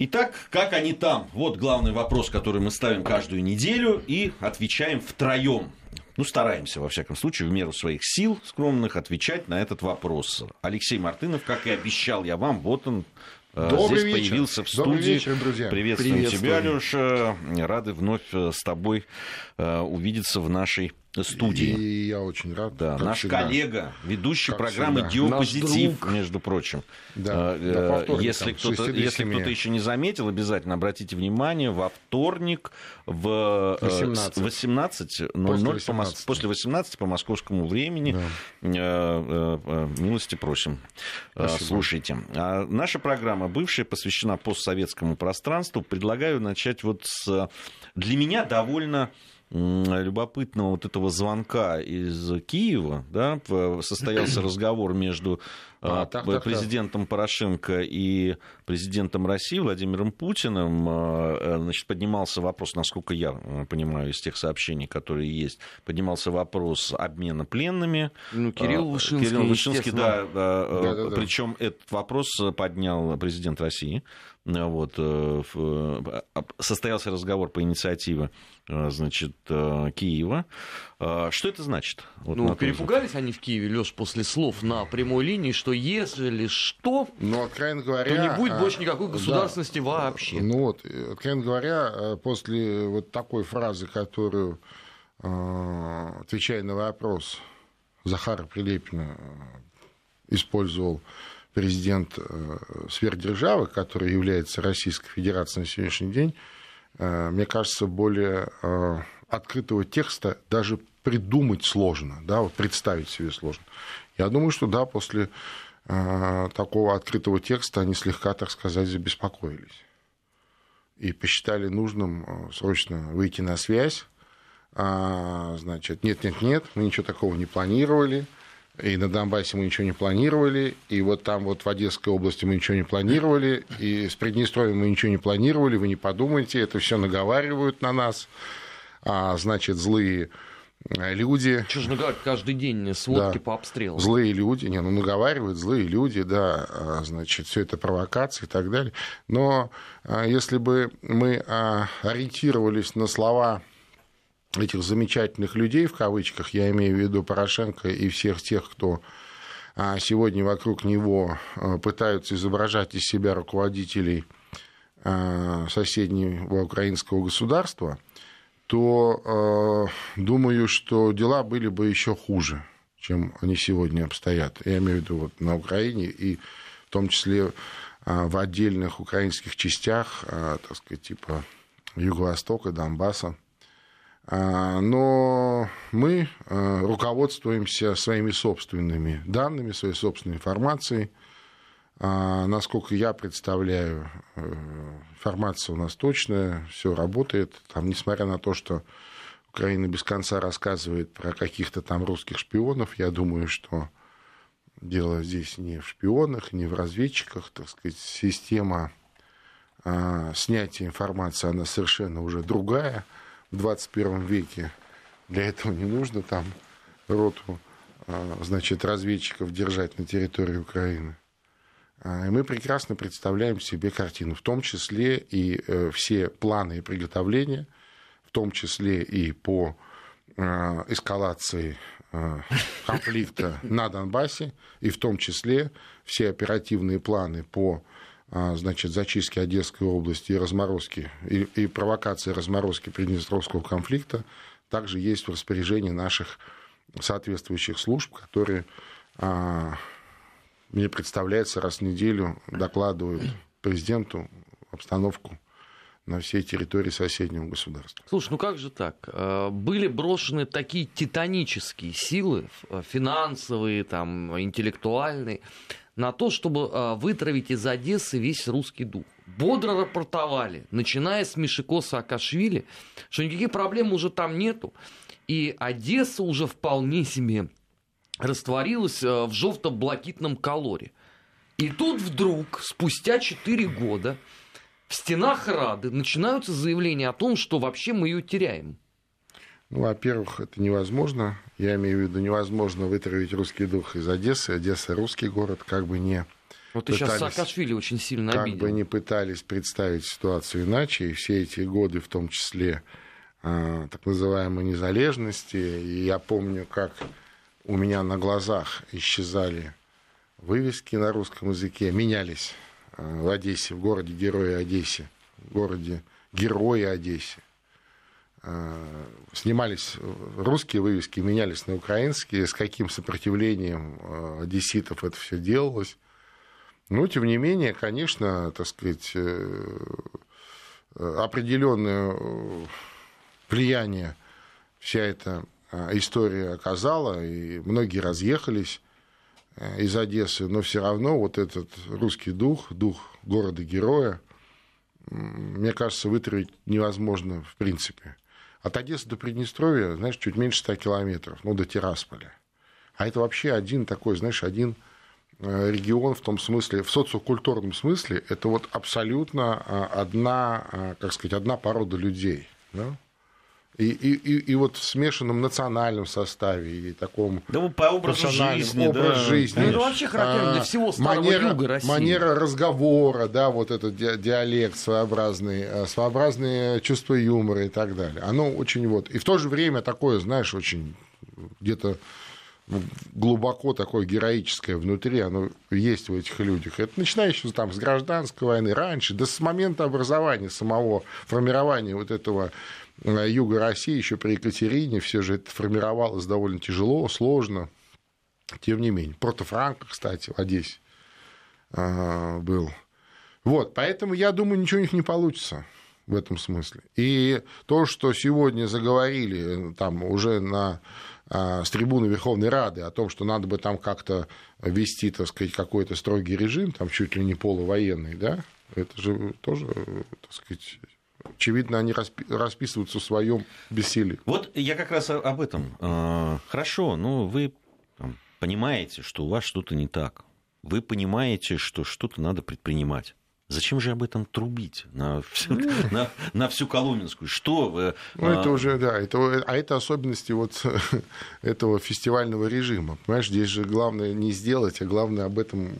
Итак, как они там? Вот главный вопрос, который мы ставим каждую неделю и отвечаем втроем. Ну, стараемся, во всяком случае, в меру своих сил скромных отвечать на этот вопрос. Алексей Мартынов, как и обещал я вам, вот он э, Добрый здесь вечер. появился в студии. Добрый вечер, друзья. Приветствуем, Приветствуем. тебя, Леша. Рады вновь э, с тобой э, увидеться в нашей студии. И я очень рад. Да, наш всегда. коллега, ведущий Как программы всегда. Диопозитив, между прочим. Да, Э, да, по вторникам если с кто-то, 6 до если 7. кто-то еще не заметил, обязательно обратите внимание, во вторник в э, 18. с- 18.00 После 18. после 18 по московскому времени. Э, э, э, Милости просим. Спасибо. Слушайте. А Наша программа, бывшая, посвящена постсоветскому пространству. Предлагаю начать вот с, для меня, довольно любопытного вот этого звонка из Киева, да, состоялся разговор между А, э, так, так. президентом Порошенко и президентом России Владимиром Путиным. Э, э, Значит, поднимался вопрос, насколько я э, понимаю из тех сообщений, которые есть, поднимался вопрос обмена пленными. Ну, Кирилл Э, Вышинский, Кирилл Вышинский, да, естественно. Да-да-да. причем этот вопрос поднял президент России. Э, Вот, э, э, состоялся разговор по инициативе значит, Киева. Э, Что это значит? Вот Ну, взгляд? перепугались они в Киеве, Леш, после слов на прямой линии, что если что, Но, откровенно то говоря... не будет а, больше никакой да. государственности вообще. Ну вот, откровенно говоря, после вот такой фразы, которую, отвечая на вопрос Захара Прилепина, использовал президент э, сверхдержавы, который является Российской Федерацией на сегодняшний день, э, мне кажется, более э, открытого текста даже придумать сложно, да, вот представить себе сложно. Я думаю, что да, после такого открытого текста они слегка, так сказать, забеспокоились и посчитали нужным срочно выйти на связь. А, значит, нет, нет, нет, мы ничего такого не планировали. И на Донбассе мы ничего не планировали, и вот там вот в Одесской области мы ничего не планировали, и с Приднестровьем мы ничего не планировали, вы не подумайте, это все наговаривают на нас, а, значит, злые э, люди, Что же наговаривать каждый день сводки Да. по обстрелу? Злые люди, не, ну наговаривают злые люди, да, а, значит, все это провокации и так далее. Но а, если бы мы а, ориентировались на слова этих замечательных людей, в кавычках, я имею в виду Порошенко и всех тех, кто а, сегодня вокруг него а, пытаются изображать из себя руководителей а, соседнего украинского государства, то э, думаю, что дела были бы еще хуже, чем они сегодня обстоят. Я имею в виду вот на Украине и в том числе а, в отдельных украинских частях, а, так сказать, типа Юго-Востока, Донбасса. А, Но мы а, руководствуемся своими собственными данными, своей собственной информацией. А, Насколько я представляю, э, информация у нас точная, все работает. Там, несмотря на то, что Украина без конца рассказывает про каких-то там русских шпионов, я думаю, что дело здесь не в шпионах, не в разведчиках, так сказать, система снятия информации, она совершенно уже другая в 21 веке. Для этого не нужно там роту, а, значит, разведчиков держать на территории Украины. А, И мы прекрасно представляем себе картину, в том числе и э, все планы и приготовления, в том числе и по э, эскалации конфликта на Донбассе, и в том числе все оперативные планы по а, значит, зачистке Одесской области и разморозки, и, и провокации разморозки Приднестровского конфликта также есть в распоряжении наших соответствующих служб, которые а, мне представляется, раз в неделю докладывают президенту обстановку на всей территории соседнего государства. Слушай, ну как же так? Э, Были брошены такие титанические силы, финансовые, там, интеллектуальные, на то, чтобы э, вытравить из Одессы весь русский дух. Бодро рапортовали, начиная с Мишико Саакашвили, что никаких проблем уже там нету. И Одесса уже вполне себе растворилась э, в желто-блакитном колоре. И тут вдруг, спустя 4 года, в стенах Рады начинаются заявления о том, что вообще мы ее теряем. Ну, во-первых, это невозможно. Я имею в виду, невозможно вытравить русский дух из Одессы. Одесса русский город, как бы не Вот ты сейчас Саакашвили очень сильно как обидел. бы не пытались представить ситуацию иначе, и все эти годы, в том числе э, так называемой незалежности, и я помню, как у меня на глазах исчезали вывески на русском языке, менялись э, в Одессе, в городе Героя Одессе, в городе Героя Одессе. Э, снимались русские вывески, менялись на украинские, с каким сопротивлением э, одесситов это все делалось. Но, тем не менее, конечно, так сказать, э, определенное влияние вся эта история оказала, и многие разъехались из Одессы, но все равно вот этот русский дух, дух города-героя, мне кажется, вытравить невозможно в принципе. От Одессы до Приднестровья, знаешь, чуть меньше 100 километров, ну, до Тирасполя. А это вообще один такой, знаешь, один э, регион в том смысле, в социокультурном смысле, это вот абсолютно э, одна, э, как сказать, одна порода людей. Да? И, и, и, и вот в смешанном национальном составе и таком да, по образу жизни, образ да. жизни. Ну, это вообще характерно для всего старого манера, юга России. Манера разговора, да, вот этот диалект своеобразный, э, своеобразные чувства юмора и так далее. Оно очень вот... И в то же время такое, знаешь, очень где-то глубоко такое героическое внутри, оно есть в этих людях. Это начиная еще там с гражданской войны, раньше, да с момента образования самого, формирования вот этого Э, юга России еще при Екатерине все же это формировалось довольно тяжело, сложно. Тем не менее. Порто-Франко, кстати, в Одессе э, был. Вот, поэтому я думаю, ничего у них не получится в этом смысле. И то, что сегодня заговорили там уже на э, с трибуны Верховной Рады о том, что надо бы там как-то ввести, так сказать, какой-то строгий режим, там чуть ли не полувоенный, да, это же тоже, так сказать, очевидно, они расписываются в своем бессилии. Вот я как раз об этом. А, хорошо, ну вы понимаете, что у вас что-то не так. Вы понимаете, что что-то надо предпринимать. Зачем же об этом трубить на всю, ну. на, на всю Коломенскую? Что вы... Ну, это а... уже, да, это, а это особенности вот этого фестивального режима. Понимаешь, здесь же главное не сделать, а главное об этом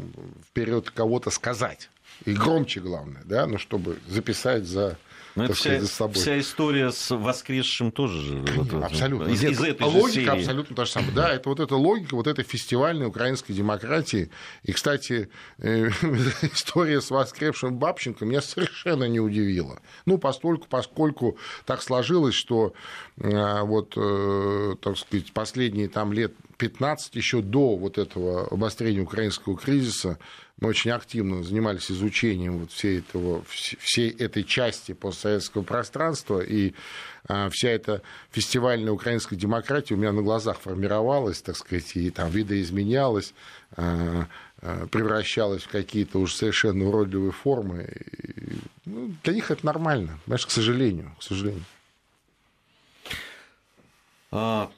вперед кого-то сказать. И громче главное, да, ну, чтобы записать за но ну, это вся, за собой. вся история с воскресшим тоже же. Вот, абсолютно. Из, из этой логика серии. абсолютно та же самая. Да, это вот эта логика, вот этой фестивальной украинской демократии. И, кстати, э, история с воскресшим Бабченко меня совершенно не удивила. Ну, постольку, поскольку так сложилось, что э, вот, э, так сказать, последние там лет 15 еще до вот этого обострения украинского кризиса мы очень активно занимались изучением вот всей, этого, всей этой части постсоветского пространства, и а, вся эта фестивальная украинская демократия у меня на глазах формировалась, так сказать, и там видоизменялась, а, а, превращалась в какие-то уже совершенно уродливые формы. Ну, для них это нормально, понимаешь, к сожалению, к сожалению.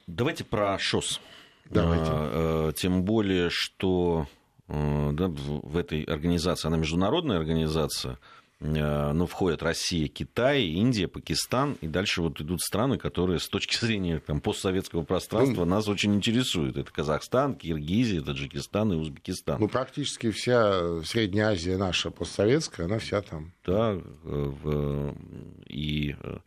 Давайте про ШОС. Давайте. Тем более, что Э, да, в этой организации, она международная организация, э, ну, входят Россия, Китай, Индия, Пакистан, и дальше вот идут страны, которые с точки зрения там, постсоветского пространства ну, нас очень интересуют. Это Казахстан, Киргизия, Таджикистан и Узбекистан. Ну, практически вся Средняя Азия наша постсоветская, она вся там. Да, и э,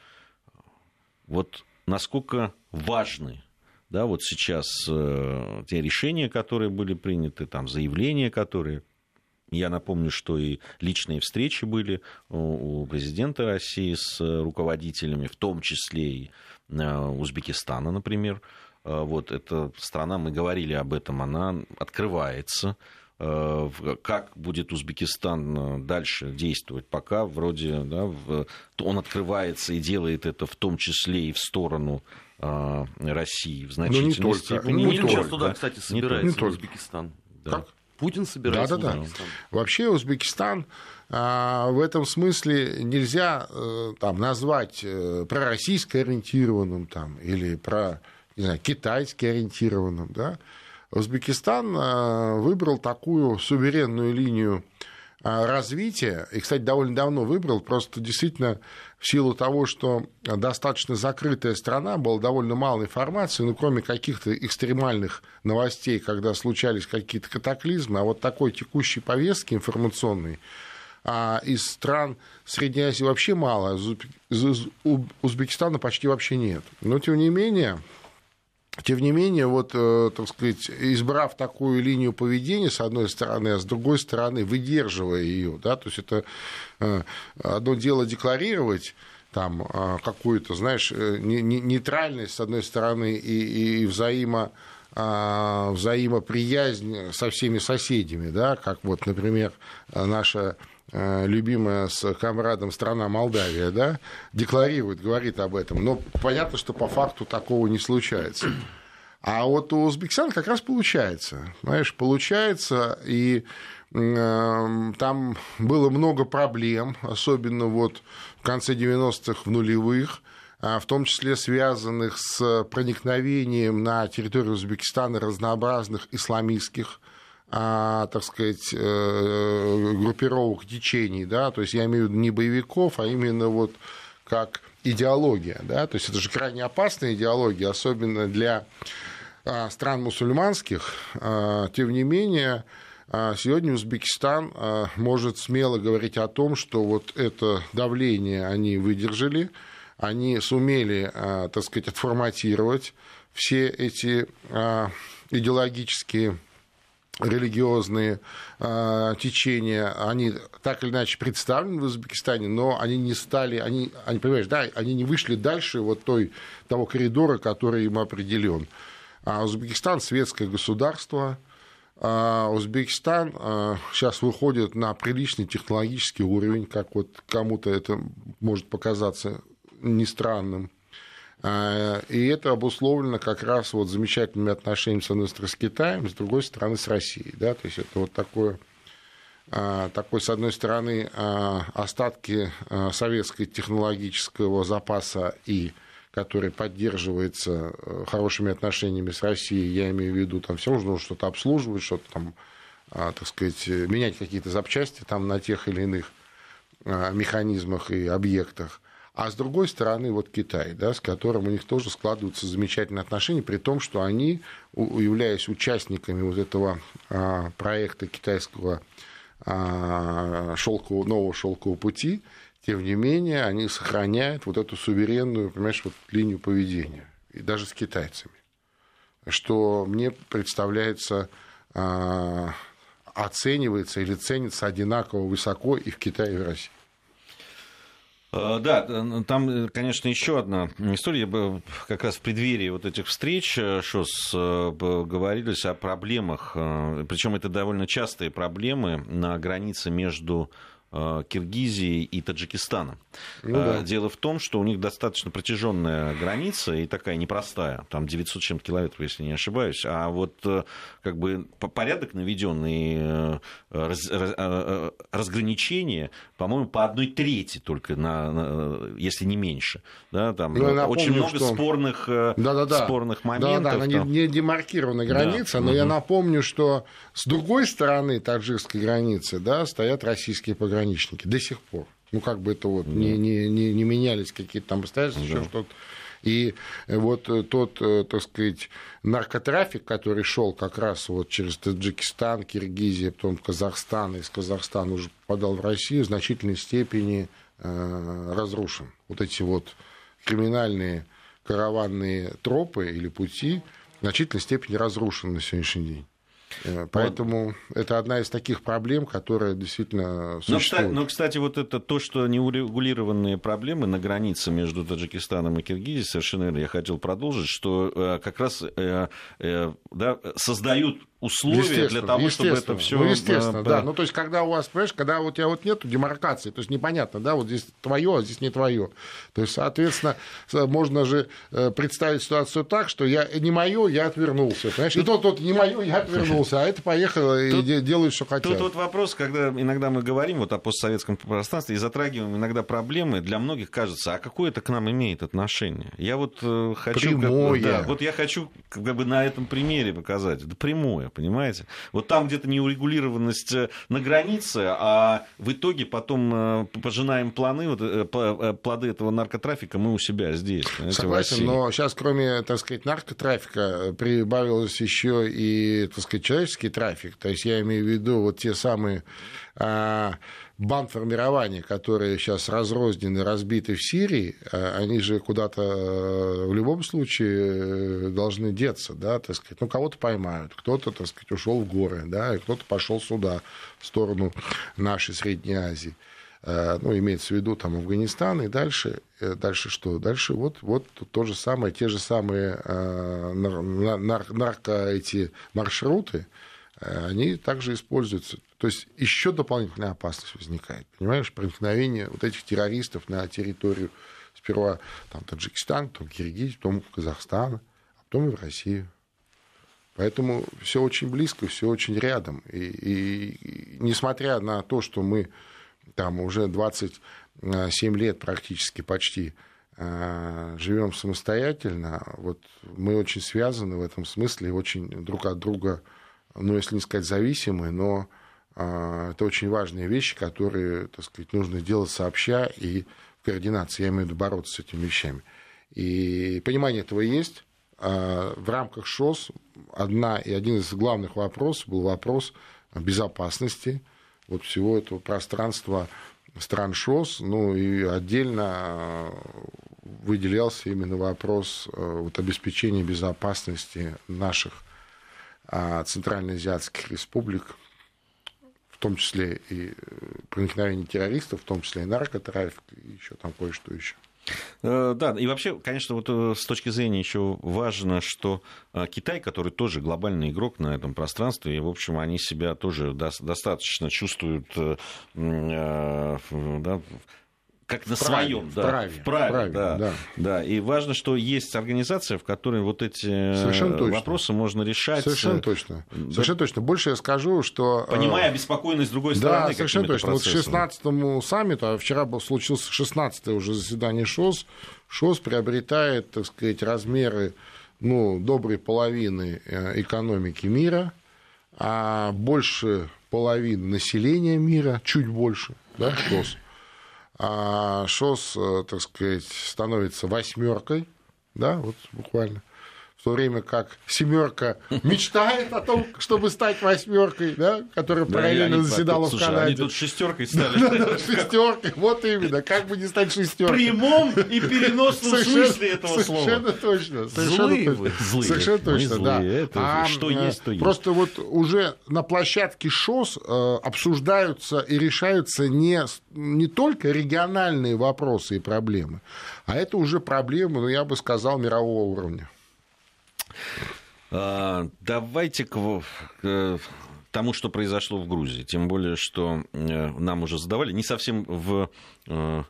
вот насколько важны да, вот сейчас э, те решения, которые были приняты, там заявления, которые я напомню, что и личные встречи были у президента России с руководителями, в том числе и э, Узбекистана, например. Э, вот эта страна, мы говорили об этом, она открывается. Э, как будет Узбекистан дальше действовать? Пока вроде да, он открывается и делает это в том числе и в сторону России в значительной ну, не только, степени. Путин сейчас туда, да? кстати, собирается, не в Узбекистан. Да. Как? Путин собирается да, да, да. Вообще Узбекистан а, в этом смысле нельзя а, там, назвать а, пророссийско ориентированным там, или про не знаю, китайски ориентированным. Да? Узбекистан а, выбрал такую суверенную линию развития, и, кстати, довольно давно выбрал, просто действительно в силу того, что достаточно закрытая страна, было довольно мало информации, ну, кроме каких-то экстремальных новостей, когда случались какие-то катаклизмы, а вот такой текущей повестки информационной а из стран Средней Азии вообще мало, из Узбекистана почти вообще нет. Но, тем не менее, тем не менее, вот, э, так сказать, избрав такую линию поведения, с одной стороны, а с другой стороны, выдерживая ее, да, то есть это э, одно дело декларировать, там э, какую-то, знаешь, нейтральность, с одной стороны, и, и взаимо взаимоприязнь со всеми соседями, да, как вот, например, наша любимая с комрадом страна Молдавия, да, декларирует, говорит об этом. Но понятно, что по факту такого не случается. А вот у Узбекистана как раз получается. Знаешь, получается, и э, там было много проблем, особенно вот в конце 90-х, в нулевых, а в том числе связанных с проникновением на территорию Узбекистана разнообразных исламистских а, так сказать, э, группировок, течений, да, то есть я имею в виду не боевиков, а именно вот как идеология, да, то есть это же крайне опасная идеология, особенно для а, стран мусульманских, а, тем не менее, а, сегодня Узбекистан может смело говорить о том, что вот это давление они выдержали, они сумели, так сказать, отформатировать все эти идеологические религиозные э, течения, они так или иначе представлены в Узбекистане, но они не стали, они, они, понимаешь, да, они не вышли дальше вот той, того коридора, который им определен. А Узбекистан светское государство, а Узбекистан а, сейчас выходит на приличный технологический уровень, как вот кому-то это может показаться не странным. А, и это обусловлено как раз вот замечательными отношениями, с одной стороны, с Китаем, с другой стороны, с Россией. Да? То есть это вот такое, а, такой, с одной стороны, а, остатки советского технологического запаса и который поддерживается э, хорошими отношениями с Россией, я имею в виду, там все нужно что-то обслуживать, что-то там, так сказать, менять какие-то запчасти там на тех или иных механизмах и объектах. А с другой стороны, вот Китай, да, с которым у них тоже складываются замечательные отношения, при том, что они, являясь участниками вот этого а, проекта китайского а, шелкового, нового шелкового пути, тем не менее, они сохраняют вот эту суверенную, понимаешь, вот линию поведения, и даже с китайцами, что мне представляется а, оценивается или ценится одинаково высоко и в Китае, и в России. Э, да, там, э, конечно, еще одна история. Как раз в преддверии вот этих встреч э, ШОС говорились о проблемах, причем это довольно частые проблемы на границе между Э, Киргизии и Таджикистана. Ну, да. Э, дело в том, что у них достаточно протяженная граница и такая непростая, там 900 чем километров, если не ошибаюсь, а вот э, как бы порядок наведенный, раз, разграничение, по-моему, по одной трети только, на, на, если не меньше. Да, там ну, напомню, очень много что... спорных, да, да, да. спорных моментов. Да, да, она не, не демаркированная граница, да. но угу. я напомню, что с другой стороны таджикской границы да, стоят российские пограничники пограничники до сих пор. Ну, как бы это вот да. не, не, не, не менялись какие-то там обстоятельства, да. еще что-то. И вот тот, э, так сказать, наркотрафик, который шел как раз вот через Таджикистан, Киргизию, потом Казахстан, из Казахстана уже попадал в Россию, в значительной степени э, разрушен. Вот эти вот криминальные караванные тропы или пути в значительной степени разрушены на сегодняшний день. Э, поэтому вот. это одна из таких проблем, которая действительно существует. Но, кстати, вот это то, что неурегулированные проблемы на границе между Таджикистаном и Киргизией, совершенно верно, я хотел продолжить, что э, как раз э, да, создают условия для того, чтобы это все. Ну, естественно, да. Ну, то есть, когда у вас, понимаешь, когда у тебя вот нету демаркации, то есть непонятно, да, вот здесь твое, а здесь не твое. То есть, соответственно, можно же представить ситуацию так, что я не мое, я отвернулся. Понимаешь? И тот, тот не мое, я отвернулся. Вернулся, а это поехало и делают, что хотят. Тут вот вопрос, когда иногда мы говорим вот о постсоветском пространстве и затрагиваем иногда проблемы, для многих кажется, а какое это к нам имеет отношение? Я вот э, хочу... Прямое. Как, да, вот я хочу как бы на этом примере показать. Это прямое, понимаете? Вот там где-то неурегулированность э, на границе, а в итоге потом э, пожинаем планы, вот, плоды этого наркотрафика мы у себя здесь. Согласен, но сейчас кроме, так сказать, наркотрафика прибавилось еще и, так сказать, человеческий трафик. То есть я имею в виду вот те самые а, бандформирования, которые сейчас разрознены, разбиты в Сирии, а, они же куда-то э, в любом случае э, должны деться, да, так сказать. Ну, кого-то поймают, кто-то, так сказать, ушел в горы, да, и кто-то пошел сюда, в сторону нашей Средней Азии. Э, ну, имеется в виду там Афганистан, и дальше, дальше что? Дальше вот, вот то же самое, те же самые нарко эти маршруты, они также используются. То есть еще дополнительная опасность возникает. Понимаешь, проникновение вот этих террористов на территорию сперва там, Таджикистан, потом Киргизии, потом Казахстана, а потом и в Россию. Поэтому все очень близко, все очень рядом. И, и, и несмотря на то, что мы там уже 27 лет практически почти э, живем самостоятельно, вот мы очень связаны в этом смысле, очень друг от друга ну, если не сказать зависимы, но а, это очень важные вещи, которые, так сказать, нужно делать сообща и в координации. Я имею в виду бороться с этими вещами. И понимание этого есть. В рамках ШОС одна и один из главных вопросов был вопрос безопасности вот всего этого пространства стран ШОС, ну и отдельно а, выделялся именно вопрос вот, обеспечения безопасности наших а центральноазиатских республик, в том числе и э, проникновение террористов, в том числе и наркотрафик, и еще там кое-что еще. Э, да, и вообще, конечно, вот э, с точки зрения еще важно, что Китай, который тоже глобальный игрок на этом пространстве, и, в общем, они себя тоже достаточно чувствуют да, как на своем, да, вправе, вправе, вправе да, да. да. И важно, что есть организация, в которой вот эти Совершенно вопросы точно. можно решать. Совершенно точно. Да. Совершенно точно. Больше я скажу, что... Э, Понимая обеспокоенность другой стороны. Да, совершенно точно. Вот к 16-му саммиту, а вчера был, случился 16-е уже заседание ШОС, ШОС приобретает, так сказать, размеры ну, доброй половины э, экономики мира, а больше половины населения мира, чуть больше, да, ШОС – а ШОС, э, так сказать, становится восьмеркой, да, вот буквально в то время как семерка мечтает о том, чтобы стать восьмеркой, да, которая да, параллельно они, заседала слушай, в Канаде. Они тут шестеркой стали. Шестеркой, вот именно, как бы не стать шестеркой. В прямом и переносном смысле этого слова. Совершенно точно. Совершенно точно. Совершенно точно, да. А, что э, есть, то есть. Просто вот уже на площадке ШОС э, обсуждаются и решаются не, не только региональные вопросы и проблемы, а это уже проблемы, ну, я бы сказал, мирового уровня. А, давайте к, к тому, что произошло в Грузии. Тем более, что э, нам уже задавали не совсем в э,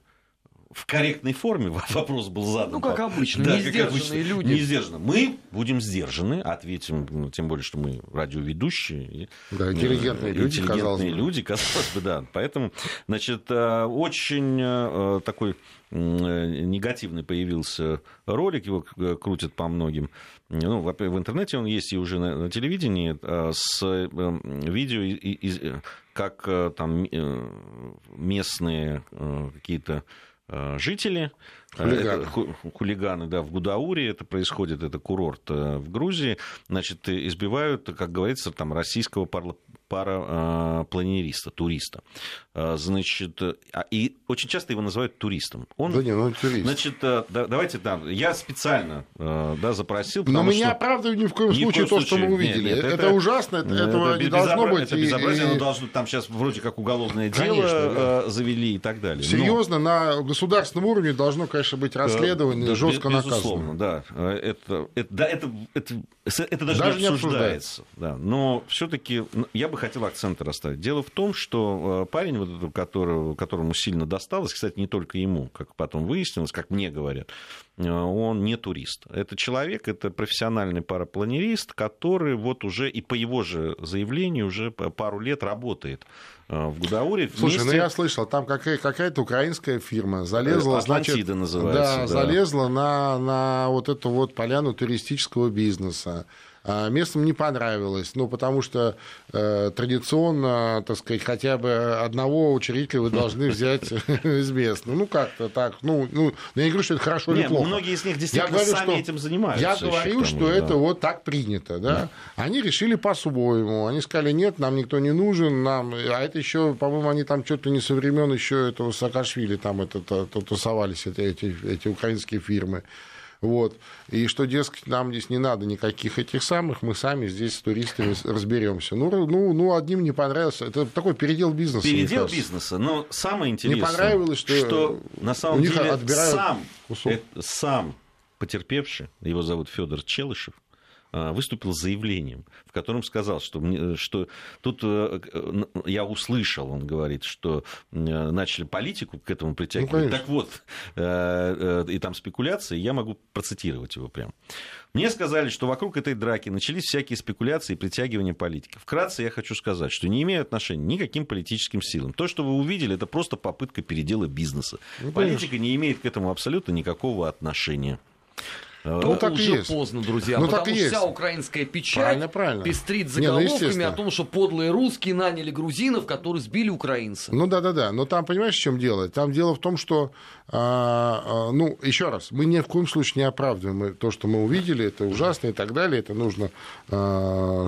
в корректной форме вопрос был задан. Ну, как обычно, да, не как обычно, люди. Не сдержанно. Мы будем сдержаны, ответим, ну, тем более, что мы радиоведущие. Да, интеллигентные люди, интеллигентные казалось бы. люди, казалось бы, да. Поэтому, значит, э, очень такой негативный появился ролик, его крутят по многим ну, в интернете он есть и уже на, на телевидении э, с видео, из, как э, там э, местные какие-то жители, хулиганы. Это, хулиганы, да, в Гудауре это происходит, это курорт в Грузии, значит, избивают, как говорится, там российского парапланериста, туриста. А, значит, а, и очень часто его называют туристом. Он, да не, ну, турист. Значит, э, давайте там, я специально э, да, запросил, Но меня что... оправдываю ни в коем ни случае в коем то, случае. что мы увидели. Нет, нет, это, это ужасно, это, этого это не должно быть. Это безобразие, и... оно должно, там сейчас вроде как уголовное конечно, дело да. Э, завели и так далее. Серьезно, Но... на государственном уровне должно, конечно, быть расследование, да, жестко наказано. Безусловно, да. Это, это, да, это, это, это даже, даже не обсуждается. Не да. Но все-таки я бы хотел акценты расставить. Дело в том, что парень, вот которого, которому сильно досталось, кстати, не только ему, как потом выяснилось, как мне говорят, он не турист. Это человек, это профессиональный парапланерист, который вот уже и по его же заявлению уже пару лет работает в Гудауре. Слушай, вместе... ну я слышал, там какая- какая-то украинская фирма залезла, Атлантида значит, называется. Да, да. залезла на, на вот эту вот поляну туристического бизнеса. А местным не понравилось, ну, потому что э, традиционно, так сказать, хотя бы одного учредителя вы должны взять из местных. Ну, как-то так. Ну, ну, я не говорю, что это хорошо или плохо. многие из них Я действительно говорю, сами что- этим занимаются. Я говорю, что же, это да. вот так принято, да. Они решили по-своему. Они сказали, нет, нам никто не нужен, нам... А это еще, по-моему, они там что-то не со времен еще этого Саакашвили там это, это, это тусовались, эти, эти, эти украинские фирмы. Вот. И что, дескать, нам здесь не надо никаких этих самых, мы сами здесь с туристами разберемся. Ну, ну, ну, одним не понравился. Это такой передел бизнеса. Передел бизнеса. Но самое интересное, понравилось, что на самом деле сам, кусок. э, сам потерпевший, его зовут Федор Челышев, выступил с заявлением, в котором сказал, что, мне- что тут э, я услышал, он говорит, что э, начали политику к этому притягивать. конечно. так вот, э, и там спекуляции, я могу процитировать его прям. Мне сказали, что вокруг этой драки начались всякие спекуляции и притягивания политиков. Вкратце я хочу сказать, что не имею отношения ни к каким политическим силам. То, что вы увидели, это просто попытка передела бизнеса. Ну, Политика не имеет к этому абсолютно никакого отношения. Э, Ну, так и уже есть. поздно, друзья, Ну, потому так и что есть. вся украинская печать Правильно, правильно. пестрит Не, ну, заголовками о том, что подлые русские наняли грузинов, которые сбили украинцев. Ну да, да, да. Но там, понимаешь, в чем дело? Там дело в том, что, а, а, ну, еще раз, мы ни в коем случае не оправдываем то, что мы увидели, это ужасно и так далее, это нужно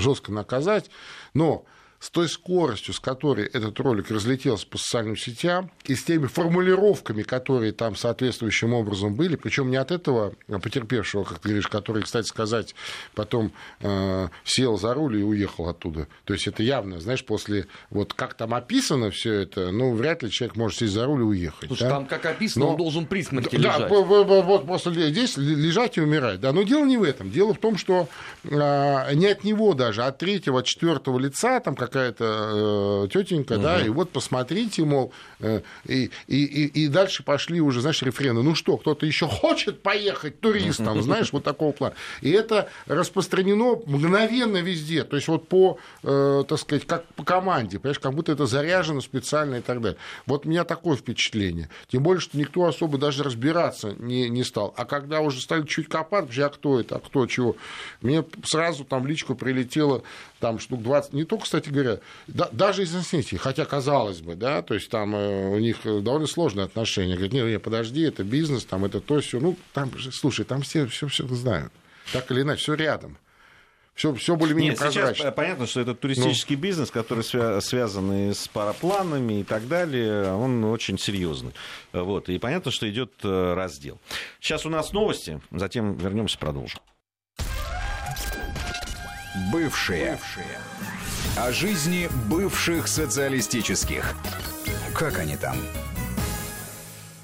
жестко наказать. Но с той скоростью, с которой этот ролик разлетелся по социальным сетям, и с теми формулировками, которые там соответствующим образом были, причем не от этого потерпевшего, как ты говоришь, который, кстати сказать, потом э, сел за руль и уехал оттуда. То есть это явно, знаешь, после вот как там описано все это, ну, вряд ли человек может сесть за руль и уехать. Слушай, да? там, как описано, Но- он должен при смерти Да, лежать. по- вот после здесь лежать и умирать. Да, но дело не в этом. Дело в том, что а, не от него даже, а от третьего, от четвертого лица, там какая-то э, тетенька, да, и вот посмотрите, мол, э, и, и, и, и дальше пошли уже, знаешь, рефрены. Ну что, кто-то еще хочет поехать туристом, знаешь, вот такого плана. И это распространено мгновенно везде. То есть вот по, э, так сказать, как по команде, понимаешь, как будто это заряжено специально и так далее. Вот у меня такое впечатление. Тем более, что никто особо даже разбираться не, не стал. А когда уже стали чуть копать, вообще, а кто это, а кто чего, мне сразу там в личку прилетело там штук 20, не только, кстати говоря, да- даже из инстинктии, хотя казалось бы, да, то есть там э, у них довольно сложные отношения. Говорят, не, не, подожди, это бизнес, там это то, все. Ну, там, же, слушай, там все все, все знают. Так или иначе, все рядом. Все, все более-менее Нет, сейчас прозрачно. понятно, что это туристический Ну. бизнес, который свя- связан и с парапланами и так далее, он очень серьезный. Вот, и понятно, что идет э, раздел. Сейчас у нас новости, затем вернемся, продолжим. Бывшие. О жизни бывших социалистических. Как они там?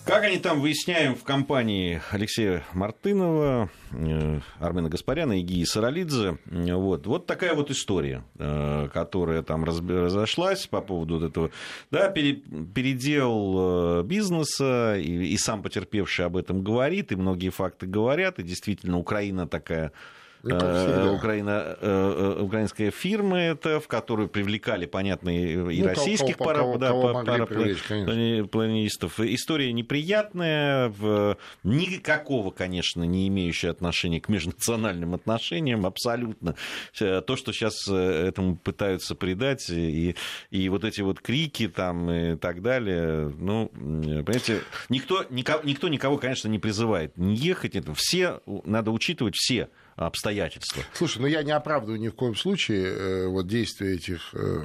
Как они там выясняем в компании Алексея Мартынова, э, Армена Гаспаряна и Гии Саралидзе. Вот, вот такая вот история, э, которая там разошлась по поводу вот этого. Да, пере- передел э, бизнеса, и, и сам потерпевший об этом говорит, и многие факты говорят, и действительно Украина такая Э. Украина, э, э, украинская фирма это, в которую привлекали, понятно, и, Ну, российских кого- пара- кого- да, кого па- могли парапла- привлечь, плани- планистов. История неприятная, никакого, конечно, не имеющая отношения к межнациональным отношениям, абсолютно. То, что сейчас этому пытаются придать, и, и вот эти вот крики там и так далее, ну, понимаете, никто, никого, никто никого, конечно, не призывает не ехать. Это все, надо учитывать все обстоятельства. Слушай, ну я не оправдываю ни в коем случае э, вот действия этих э,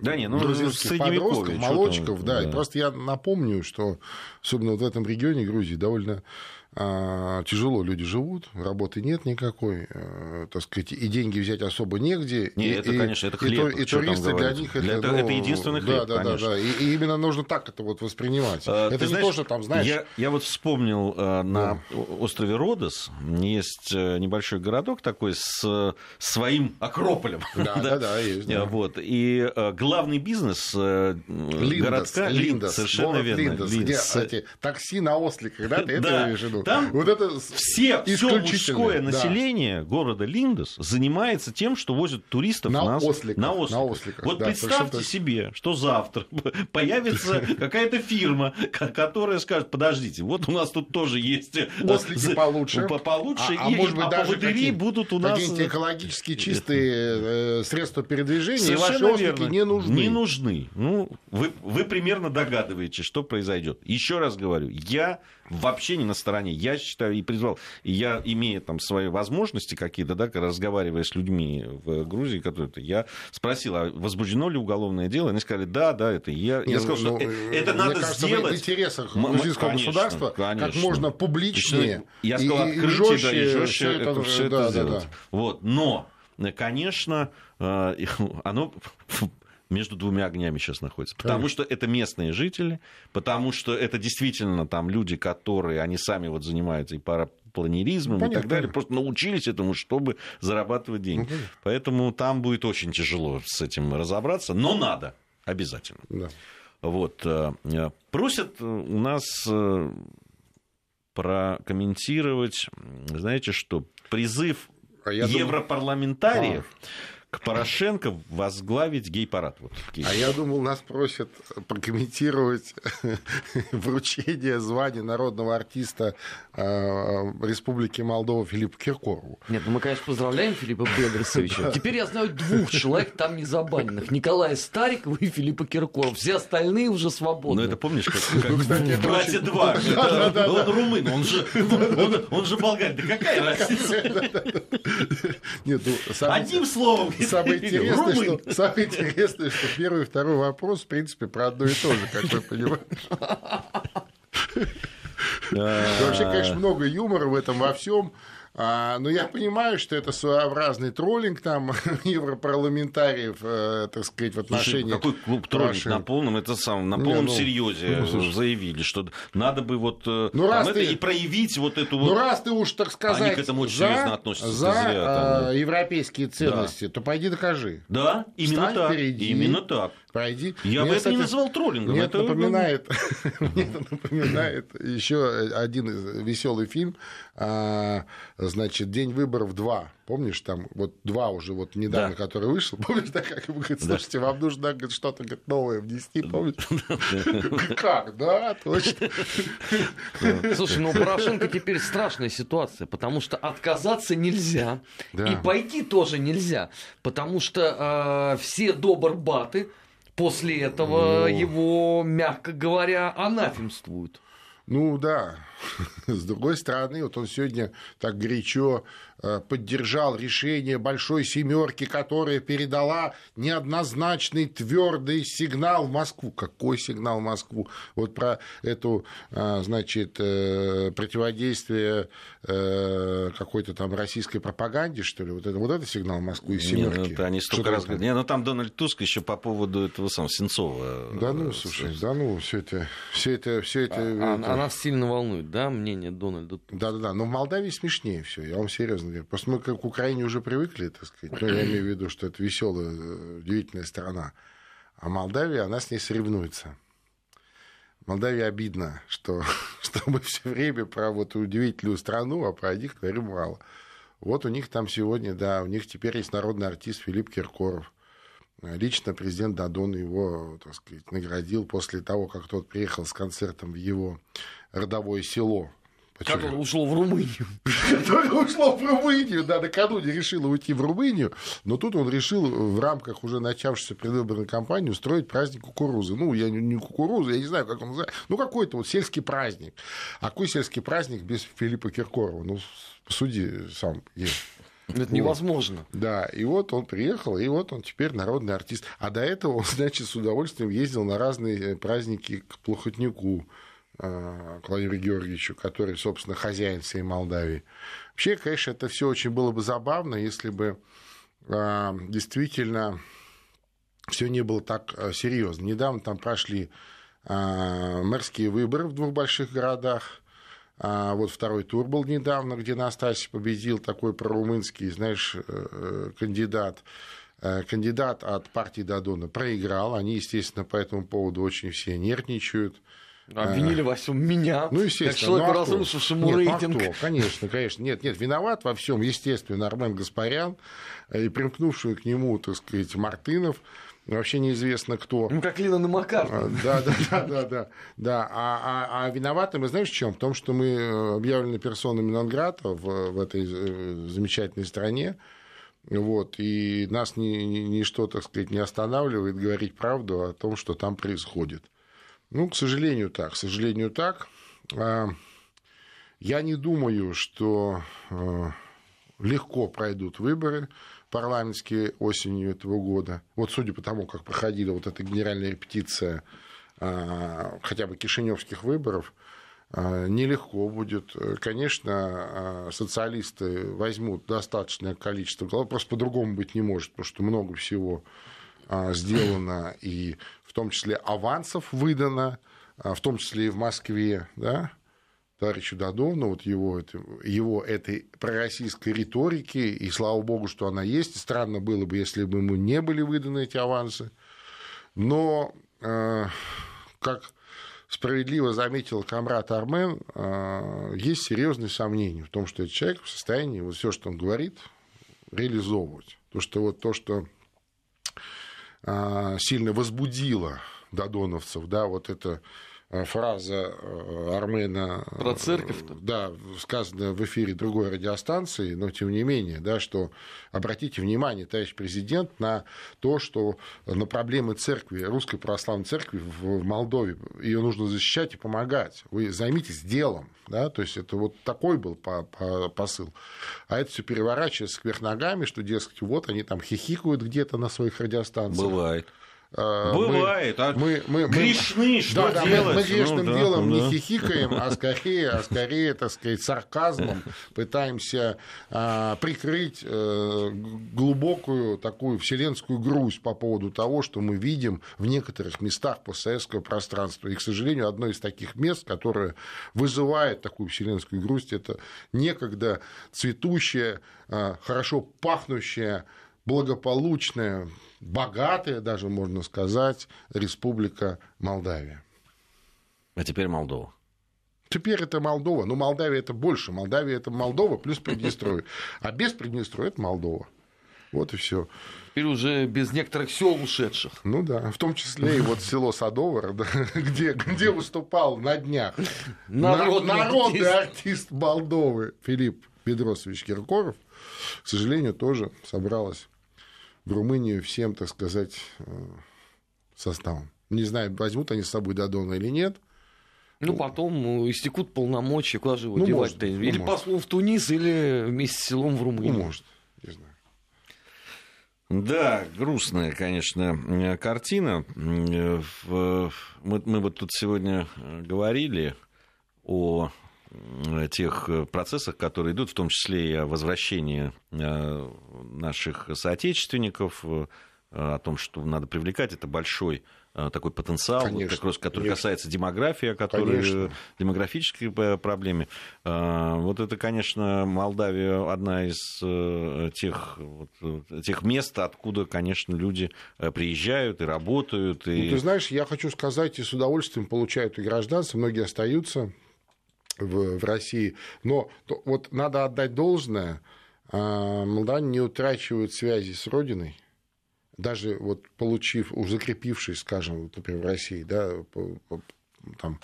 Да не, ну, грузинских подростков, молодчиков, да. да. И просто я напомню, что особенно вот в этом регионе Грузии довольно тяжело люди живут, работы нет никакой, э, так сказать, и деньги взять особо негде. Не, и, это, и, конечно, это хлеб. и, и туристы для них для это, это, ну, это единственный хлеб, да, да, конечно. да, да. И, и именно нужно так это вот воспринимать. А, это не знаешь, то, что там, знаешь... Я, я вот вспомнил э, на острове Родос есть небольшой городок такой с своим Акрополем. Да, да, да, есть. Да. Вот. И главный бизнес Линдос, городка... Линдос, совершенно верно. Линдос, где эти такси на осликах, да, ты это Да, имеешь в виду? Там вот это Все, все мужское да. население города Линдос занимается тем, что возит туристов На на, осликах, на на осликах. осликах, Вот да, представьте себе, что завтра появится какая-то фирма, ко- которая скажет, подождите, вот у нас тут тоже есть э, Ослики получше. по- получше, А- а и может быть, а даже поводыри будут у нас... Какие-нибудь экологически чистые э, средства передвижения, ваши Совершенно ослики верно. не нужны. Не нужны. Ну, вы, вы примерно догадываетесь, что произойдет. Еще раз говорю, я вообще не на стороне. Я считаю и призвал, и я, имея там свои возможности какие-то, да, разговаривая с людьми в Грузии, которые я спросил, а возбуждено ли уголовное дело? Они сказали, да, да, это я. Не, я сказал, ну, что ну, это мне надо кажется, сделать. в интересах грузинского конечно, государства как конечно. можно публичнее Я сказал, и, и открытие, жестче, да, и жестче это, это, все да, это да, сделать. да. Вот. Но, э, конечно, э, оно между двумя огнями сейчас находится. Потому Конечно. что это местные жители, потому что это действительно там люди, которые, они сами вот занимаются и парапланеризмом и Понятно, так далее, просто научились этому, чтобы зарабатывать деньги. Ну, понятно. Поэтому там будет очень тяжело с этим разобраться, но надо обязательно. Да. Вот. э, э, Просят э, у нас прокомментировать, знаете что, призыв А европарламентариев к Порошенко возглавить гей-парад. Вот, в. А я думал, нас просят прокомментировать вручение звания народного артиста э, Республики Молдова Филиппу Киркорову. Нет, ну мы, конечно, поздравляем Филиппа Бедросовича. Теперь я знаю двух человек там не забаненных. Николая Старикова и Филиппа Киркорова. Все остальные уже Ну, свободны. это помнишь, как, как Ну, кстати, это «Братья очень- два». Да, да, да, Он румын, он же, он, он же болгарин. Да какая разница? Нет, ну, Одним словом. Самое интересное, что, самое интересное, что первый и второй вопрос, в принципе, про одно и то же, как вы понимаете. Вообще, конечно, много юмора в этом во всем. А, но я понимаю, что это своеобразный троллинг там европарламентариев, э, так сказать, в Слушай, отношении... какой клуб троллинг Проши. на полном, это сам, на Не, полном ну, серьезе ну, слушай. заявили, что надо бы вот э, Ну, там раз это ты- и проявить вот эту Ну, вот... раз ты уж, так сказать, к этому очень за, серьезно относятся, за зря там, э, европейские ценности, то пойди докажи. Да, именно Встань так. впереди. Именно так. Пройди. Я бы Мне, это не кстати, назвал троллингом. Мне это это напоминает, мне это напоминает еще один веселый фильм, а, значит, День выборов 2. Помнишь, там вот два уже вот недавно, Да. который вышел, помнишь, да, как ему говорит, слушайте, вам нужно говорит, что-то говорит, новое внести, помнишь? Как, да, точно. Слушай, ну у Порошенко теперь страшная ситуация, потому что отказаться нельзя, Да. и пойти тоже нельзя, потому что э, все добрбаты после этого Ну. его, мягко говоря, анафемствуют. Ну да. С другой стороны, вот он сегодня так горячо поддержал решение большой семерки, которая передала неоднозначный твердый сигнал в Москву. Какой сигнал в Москву? Вот про эту, а, значит, э, противодействие э, какой-то там российской пропаганде, что ли? Вот это, вот это сигнал в Москву из Не, ну, семерки. это они столько раз говорят. Не, ну там Дональд Туск еще по поводу этого самого Сенцова. Да ну, э, слушай, да ну, все это, все это, все это, А, это- а нас сильно волнует, да, мнение Дональда Туска? Да-да-да, но в Молдавии смешнее все, я вам серьезно говорю. Просто мы как к Украине уже привыкли, так сказать. Ну, я имею в виду, что это веселая, э, удивительная страна. А Молдавия, она с ней соревнуется. Молдавии обидно, что, что мы все время про вот удивительную страну, а про них говорим мало. Вот у них там сегодня, да, у них теперь есть народный артист Филипп Киркоров. Лично президент Дадон его, так сказать, наградил после того, как тот приехал с концертом в его родовое село. Почему? Которое ушло в Румынию. которое ушло в Румынию, да, накануне решила уйти в Румынию, но тут он решил в рамках уже начавшейся предвыборной кампании устроить праздник кукурузы. Ну, я не, не кукурузы, я не знаю, как он называется, ну, какой-то вот сельский праздник. А какой сельский праздник без Филиппа Киркорова? Ну, суди сам есть. Это невозможно. Да, и вот он приехал, и вот он теперь народный артист. А до этого он, значит, с удовольствием ездил на разные э, праздники к Плохотнику. К Владимиру Георгиевичу, который, собственно, хозяин всей Молдавии. Вообще, конечно, это все очень было бы забавно, если бы действительно все не было так серьезно. Недавно там прошли мэрские выборы в двух больших городах. Вот второй тур был недавно, где Настасий победил, такой прорумынский, знаешь, э, э, кандидат. Э, кандидат от партии Дадона проиграл. Они, естественно, по этому поводу очень все нервничают. Обвинили во всем меня. Ну, естественно. Как человеку, ну, а разрушившему нет, рейтинг. Ну, а кто? Конечно, конечно. Нет, нет, виноват во всем, естественно, Армен Гаспарян и примкнувший к нему, так сказать, Мартынов вообще неизвестно кто. Ну, как Лина на Маккартни. Да, да, да, да, да. да. А, а, а виноваты мы, знаешь, в чем? В том, что мы объявлены персонами Нонграта в, в этой замечательной стране. Вот, и нас ни, ничто, так сказать, не останавливает говорить правду о том, что там происходит. Ну, к сожалению, так. К сожалению, так. Я не думаю, что легко пройдут выборы парламентские осенью этого года. Вот судя по тому, как проходила вот эта генеральная репетиция хотя бы кишиневских выборов, нелегко будет. Конечно, социалисты возьмут достаточное количество голосов, просто по-другому быть не может, потому что много всего сделано, и в том числе авансов выдано, в том числе и в Москве, да, товарищу Дадону, вот его, его этой пророссийской риторики, и слава богу, что она есть. Странно было бы, если бы ему не были выданы эти авансы. Но, э, как справедливо заметил комрад Армен, есть серьезные сомнения в том, что этот человек в состоянии вот все, что он говорит, реализовывать. То, что вот то, что сильно возбудило додоновцев, да, вот это фраза э, Армена... Про церковь. Э, да, сказанная в эфире другой радиостанции, но тем не менее, да, что обратите внимание, товарищ президент, на то, что на проблемы церкви, Русской Православной Церкви в Молдове, ее нужно защищать и помогать. Вы займитесь делом, да, то есть это вот такой был посыл. А это все переворачивается кверх ногами, что, дескать, вот они там хихикают где-то на своих радиостанциях. Бывает. Э, Бывает. А мы, мы, мы, грешны, что да, делать? Да, мы, мы грешным ну, делом да, не хихикаем, а скорее, а скорее, так сказать, сарказмом пытаемся а, прикрыть а, глубокую такую вселенскую грусть по поводу того, что мы видим в некоторых местах постсоветского пространства. И, к сожалению, одно из таких мест, которое вызывает такую вселенскую грусть, это некогда цветущая, а, хорошо пахнущая благополучная, богатая даже, можно сказать, республика Молдавия. А теперь Молдова. Теперь это Молдова. Но Молдавия это больше. Молдавия это Молдова плюс Приднестровье. А без Приднестровья это Молдова. Вот и все. Теперь уже без некоторых сел ушедших. Ну да, в том числе и вот село Садовар, да, где, где выступал на днях народный, народный артист. артист Молдовы Филипп Бедросович Киркоров, к сожалению, тоже собралась в Румынию всем, так сказать, э, составом. Не знаю, возьмут они с собой Дадона или нет. Ну, ну, потом э, истекут полномочия, куда же его ну, девать-то? Ну, или ну, послом в Тунис, или вместе с селом в Румынию. Ну, может, не знаю. Да, грустная, конечно, э, картина. Мы, мы вот тут сегодня говорили о тех э, процессах, которые идут, в том числе и о возвращении э, наших соотечественников, э, о том, что надо привлекать, это большой такой потенциал, конечно, как раз, который конечно. касается демографии, который, конечно. демографической проблеме. Вот это, конечно, Молдавия одна из тех, вот, тех мест, откуда, конечно, люди приезжают и работают. И... Ну, ты знаешь, я хочу сказать, и с удовольствием получают и гражданство, многие остаются в, в России. Но то, вот надо отдать должное, а, молдаване не утрачивают связи с Родиной, даже вот получив, уже закрепившись, скажем, вот, например, в России, да, там,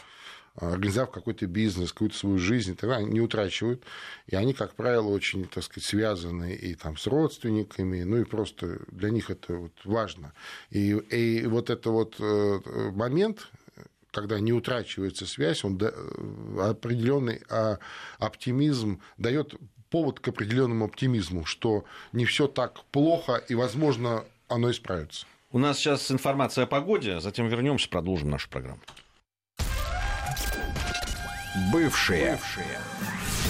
организовав какой-то бизнес, какую-то свою жизнь, тогда они не утрачивают. И они, как правило, очень, так сказать, связаны и там с родственниками, ну и просто для них это вот важно. И, и вот это вот э, момент, когда не утрачивается связь, он э, определенный а, оптимизм дает повод к определенному оптимизму, что не все так плохо и, возможно, оно исправится. У нас сейчас информация о погоде, затем вернемся, продолжим нашу программу. Бывшие. Бывшие.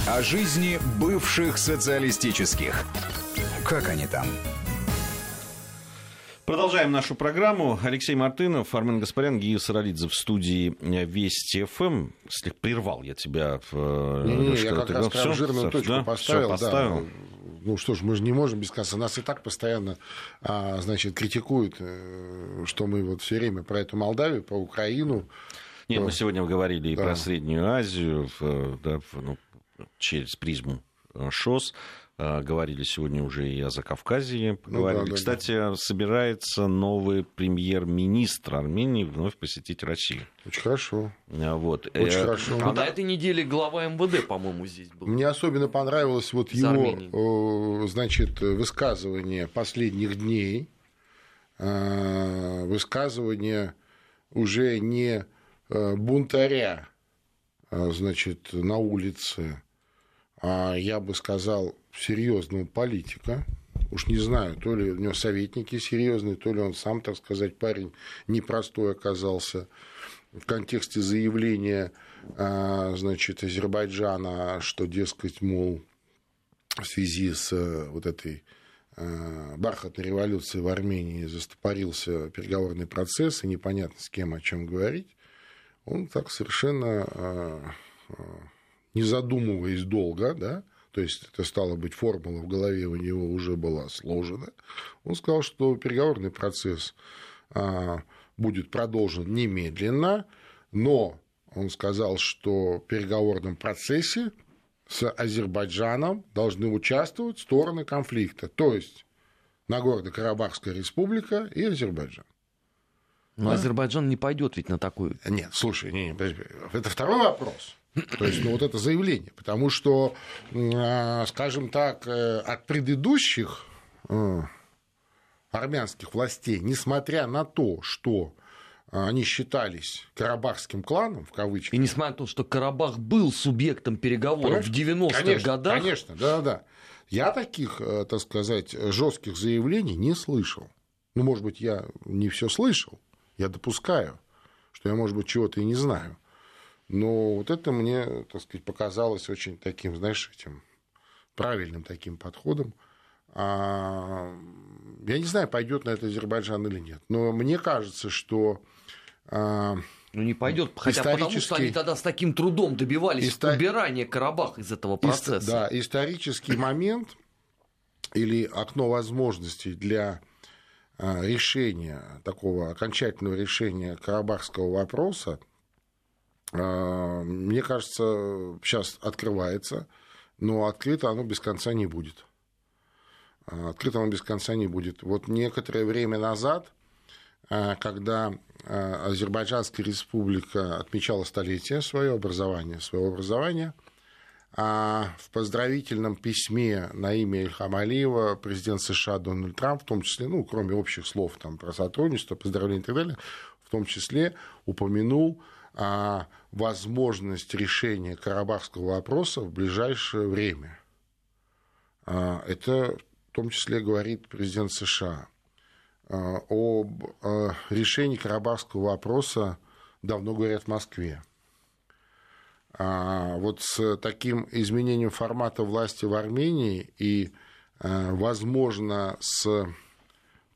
О жизни бывших социалистических. Как они там? Продолжаем нашу программу. Алексей Мартынов, Армен Гаспарян, Гия Саралидзе в студии Вести ФМ. Слег прервал я тебя. В... Не, не, я как раз прям жирную точку да? поставил. поставил. Да. Ну что ж, мы же не можем без конца. Нас и так постоянно, а, значит, критикуют, э, что мы вот все время про эту Молдавию, про Украину. Нет, мы сегодня говорили и да. про Среднюю Азию, да, ну, через призму э, ШОС. А, говорили сегодня уже и о Закавказье. Поговорили. Ну, да, да, Кстати, да. собирается новый премьер-министр Армении вновь посетить Россию. Очень хорошо. А, вот. Очень э, хорошо. А на этой неделе глава МВД, по-моему, здесь был. Мне особенно понравилось вот его, значит, высказывание последних дней. Высказывание уже не э, бунтаря, значит, на улице, а я бы сказал, серьезного политика. Уж не знаю, то ли у него советники серьезные, то ли он сам, так сказать, парень непростой оказался в контексте заявления а, значит, Азербайджана, что, дескать, мол, в связи с э, вот этой а, бархатной революцией в Армении застопорился переговорный процесс, и непонятно с кем о чем говорить, он так совершенно а, не задумываясь долго, да, то есть это стало быть формула в голове у него уже была сложена, он сказал, что переговорный процесс а, будет продолжен немедленно, но он сказал, что в переговорном процессе с Азербайджаном должны участвовать стороны конфликта, то есть Нагорно-Карабахская республика и Азербайджан. Но да? Азербайджан не пойдет ведь на такую. Нет, слушай, не, не, это второй вопрос. То есть, ну, вот это заявление. Потому что, а, скажем так, э, от предыдущих э, армянских властей, несмотря на то, что они считались карабахским кланом, в кавычках. И несмотря на то, что Карабах был субъектом переговоров Понимаешь? в 90-х годах. Конечно, да, да. Я таких, э, так сказать, жестких заявлений не слышал. Ну, может быть, я не все слышал. Я допускаю, что я, может быть, чего-то и не знаю. Но вот это мне, так сказать, показалось очень таким, знаешь, этим правильным таким подходом. А, я не знаю, пойдет на это Азербайджан или нет. Но мне кажется, что а, ну, не пойдет, хотя исторический... потому что они тогда с таким трудом добивались Истор... убирания Карабаха из этого процесса. Ист... Да, исторический момент или окно возможностей для а, решения, такого окончательного решения карабахского вопроса мне кажется, сейчас открывается, но открыто оно без конца не будет. А, открыто оно без конца не будет. Вот некоторое время назад, а, когда Азербайджанская республика отмечала столетие своего образования, своего образования, а в поздравительном письме на имя Ильхам Алиева президент США Дональд Трамп, в том числе, ну, кроме общих слов там, про сотрудничество, поздравления и так далее, в том числе упомянул а возможность решения карабахского вопроса в ближайшее время. А, это в том числе говорит президент США. А, об а, решении карабахского вопроса давно говорят в Москве. Вот с таким изменением формата власти в Армении и, возможно, с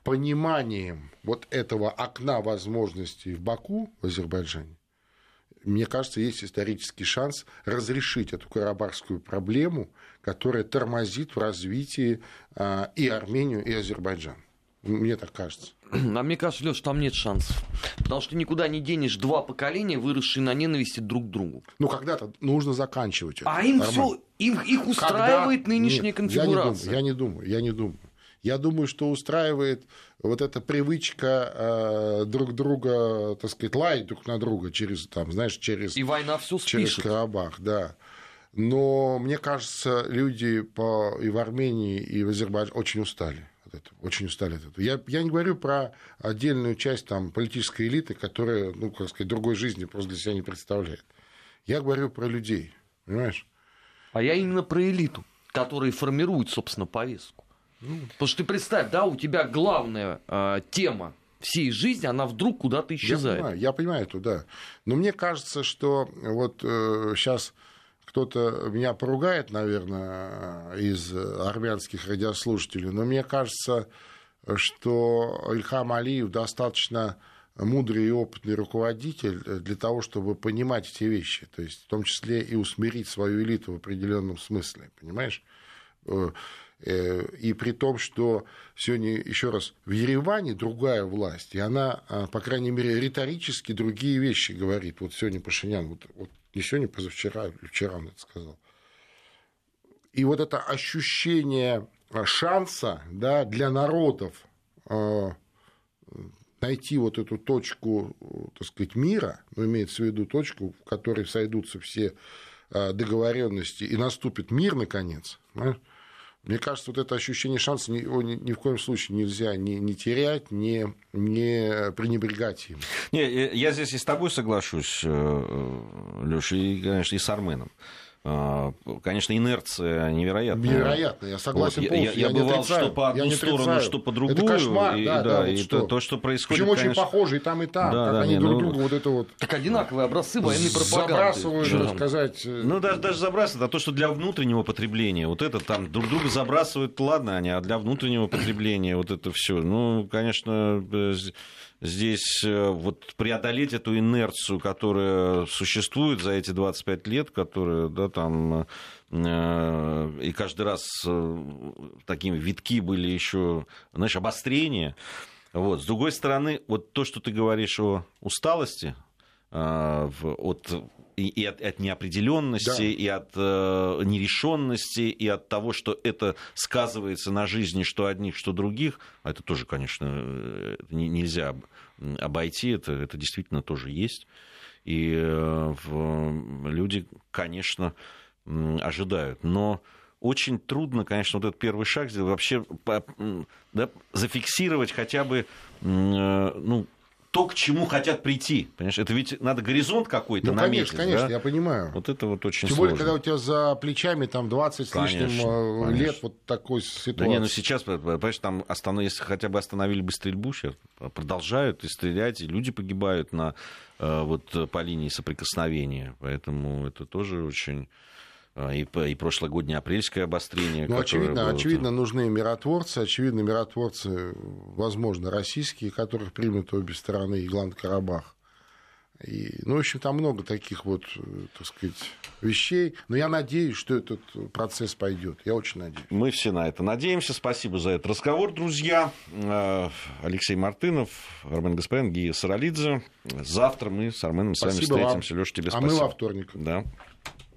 пониманием вот этого окна возможностей в Баку, в Азербайджане, мне кажется, есть исторический шанс разрешить эту карабахскую проблему, которая тормозит в развитии а, и Армению, и Азербайджан. Мне так кажется. А мне кажется, Леш, там нет шансов. Потому что никуда не денешь два поколения, выросшие на ненависти друг к другу. Ну, когда-то нужно заканчивать это. А им все, их, их устраивает Когда... нынешняя нет, конфигурация. Я не думаю, я не думаю, я не думаю. Я думаю, что устраивает вот эта привычка э, друг друга, так сказать, лаять друг на друга через, там, знаешь, через... И война все Через Карабах, да. Но мне кажется, люди по, и в Армении, и в Азербайджане очень устали от этого. Очень устали от этого. Я, я не говорю про отдельную часть там, политической элиты, которая, ну, как сказать, другой жизни просто для себя не представляет. Я говорю про людей, понимаешь? А я именно про элиту, которая формирует, собственно, повестку. Ну, потому что ты представь, да, у тебя главная э, тема всей жизни, она вдруг куда-то исчезает. Я понимаю, я понимаю это, да. Но мне кажется, что вот э, сейчас кто-то меня поругает, наверное, из армянских радиослушателей, но мне кажется, что Ильхам Алиев достаточно мудрый и опытный руководитель для того, чтобы понимать эти вещи, то есть в том числе и усмирить свою элиту в определенном смысле, понимаешь? Э, и при том, что сегодня, еще раз, в Ереване другая власть, и она, а, по крайней мере, риторически другие вещи говорит. Вот сегодня Пашинян, вот, вот не сегодня, позавчера, вчера он это сказал. И вот это ощущение шанса да, для народов а, найти вот эту точку, так сказать, мира, ну, имеется в виду точку, в которой сойдутся все а, договоренности и наступит мир, наконец, да? Мне кажется, вот это ощущение шанса его ни, ни в коем случае нельзя не, не терять, не, не пренебрегать им. Не, я здесь и с тобой соглашусь, э, э, Леша, и, конечно, и с Арменом. А, конечно, инерция невероятная. Невероятная, я согласен вот, полностью. Я, я, я бывал что по одну сторону, что по другую. Это кошмар, и, да, да, да, и вот то, то, что происходит, Причем конечно... очень похожи и там, и там, да, как да, они не, друг ну... другу вот это вот... Так одинаковые образцы военной пропаганды. Забрасывают, да. сказать... Э, ну, даже, даже забрасывают, а то, что для внутреннего потребления, вот это там друг друга забрасывают, ладно, они, а для внутреннего потребления вот это все, ну, конечно, э, здесь э, вот преодолеть эту инерцию, которая существует за эти 25 лет, которая, да, там, э, и каждый раз э, такими витки были еще, знаешь, обострения. Вот. С другой стороны, вот то, что ты говоришь о усталости, от и от, от неопределенности, да. и от э, нерешенности, и от того, что это сказывается на жизни что одних, что других, а это тоже, конечно, э, не, нельзя обойти, это, это действительно тоже есть. И э, в, люди, конечно, ожидают. Но очень трудно, конечно, вот этот первый шаг сделать, вообще да, зафиксировать хотя бы э, ну, то, к чему хотят прийти. Понимаешь, это ведь надо горизонт какой-то ну, наметить. Конечно, конечно, да? я понимаю. Вот это вот очень Тем сложно. более, когда у тебя за плечами там 20 конечно, с лишним э, конечно. лет вот такой ситуации. Да не, ну сейчас, понимаешь, там останов... если хотя бы остановили бы стрельбу, сейчас продолжают и стрелять, и люди погибают на, э, вот, по линии соприкосновения. Поэтому это тоже очень и, и прошлогоднее апрельское обострение. Ну, очевидно, было... очевидно, нужны миротворцы, очевидно, миротворцы, возможно, российские, которых примут обе стороны, и Гланд-Карабах. И, ну, в общем, там много таких вот, так сказать, вещей. Но я надеюсь, что этот процесс пойдет. Я очень надеюсь. Мы все на это надеемся. Спасибо за этот разговор, друзья. А, Алексей Мартынов, Армен Гаспарян, Гия Саралидзе. Завтра мы с Арменом с вами встретимся. Леша, тебе спасибо. А мы во вторник. Да.